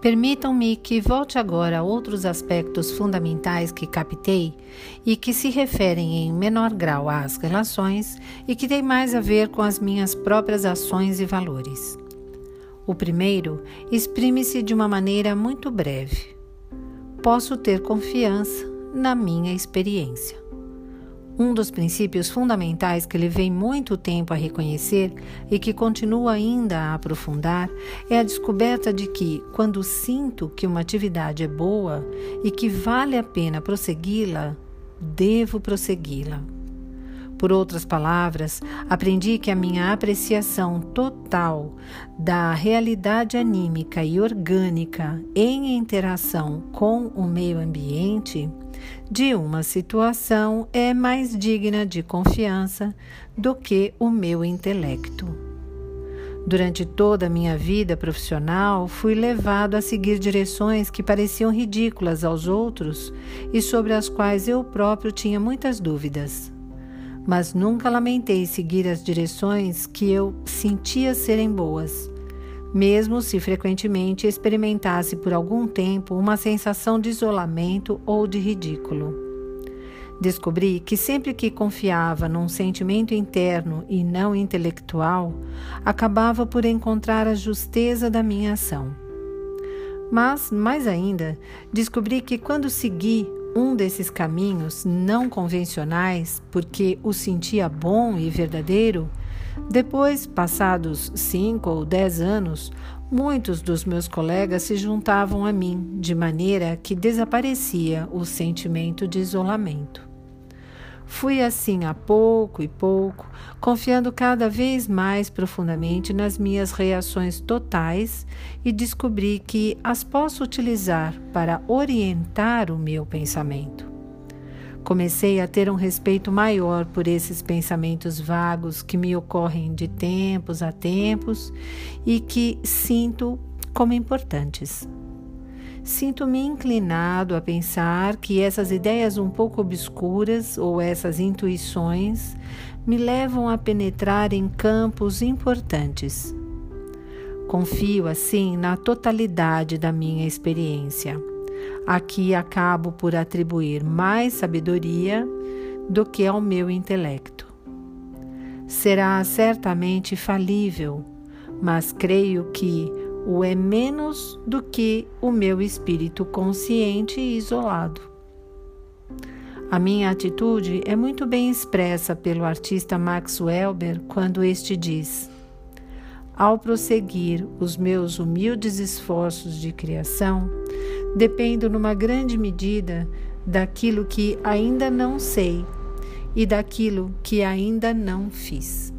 Permitam-me que volte agora a outros aspectos fundamentais que captei e que se referem em menor grau às relações e que têm mais a ver com as minhas próprias ações e valores. O primeiro exprime-se de uma maneira muito breve. Posso ter confiança na minha experiência. Um dos princípios fundamentais que levei muito tempo a reconhecer e que continuo ainda a aprofundar é a descoberta de que, quando sinto que uma atividade é boa e que vale a pena prossegui-la, devo prossegui-la. Por outras palavras, aprendi que a minha apreciação total da realidade anímica e orgânica em interação com o meio ambiente de uma situação é mais digna de confiança do que o meu intelecto. Durante toda a minha vida profissional, fui levado a seguir direções que pareciam ridículas aos outros e sobre as quais eu próprio tinha muitas dúvidas. Mas nunca lamentei seguir as direções que eu sentia serem boas mesmo se frequentemente experimentasse por algum tempo uma sensação de isolamento ou de ridículo. Descobri que sempre que confiava num sentimento interno e não intelectual, acabava por encontrar a justeza da minha ação. Mas, mais ainda, descobri que quando segui um desses caminhos não convencionais, porque o sentia bom e verdadeiro, depois, passados cinco ou dez anos, muitos dos meus colegas se juntavam a mim, de maneira que desaparecia o sentimento de isolamento. Fui assim a pouco e pouco, confiando cada vez mais profundamente nas minhas reações totais e descobri que as posso utilizar para orientar o meu pensamento. Comecei a ter um respeito maior por esses pensamentos vagos que me ocorrem de tempos a tempos e que sinto como importantes. Sinto-me inclinado a pensar que essas ideias um pouco obscuras ou essas intuições me levam a penetrar em campos importantes. Confio assim na totalidade da minha experiência. Aqui acabo por atribuir mais sabedoria do que ao meu intelecto. Será certamente falível, mas creio que o é menos do que o meu espírito consciente e isolado. A minha atitude é muito bem expressa pelo artista Max Welber quando este diz: Ao prosseguir os meus humildes esforços de criação, dependo numa grande medida daquilo que ainda não sei e daquilo que ainda não fiz.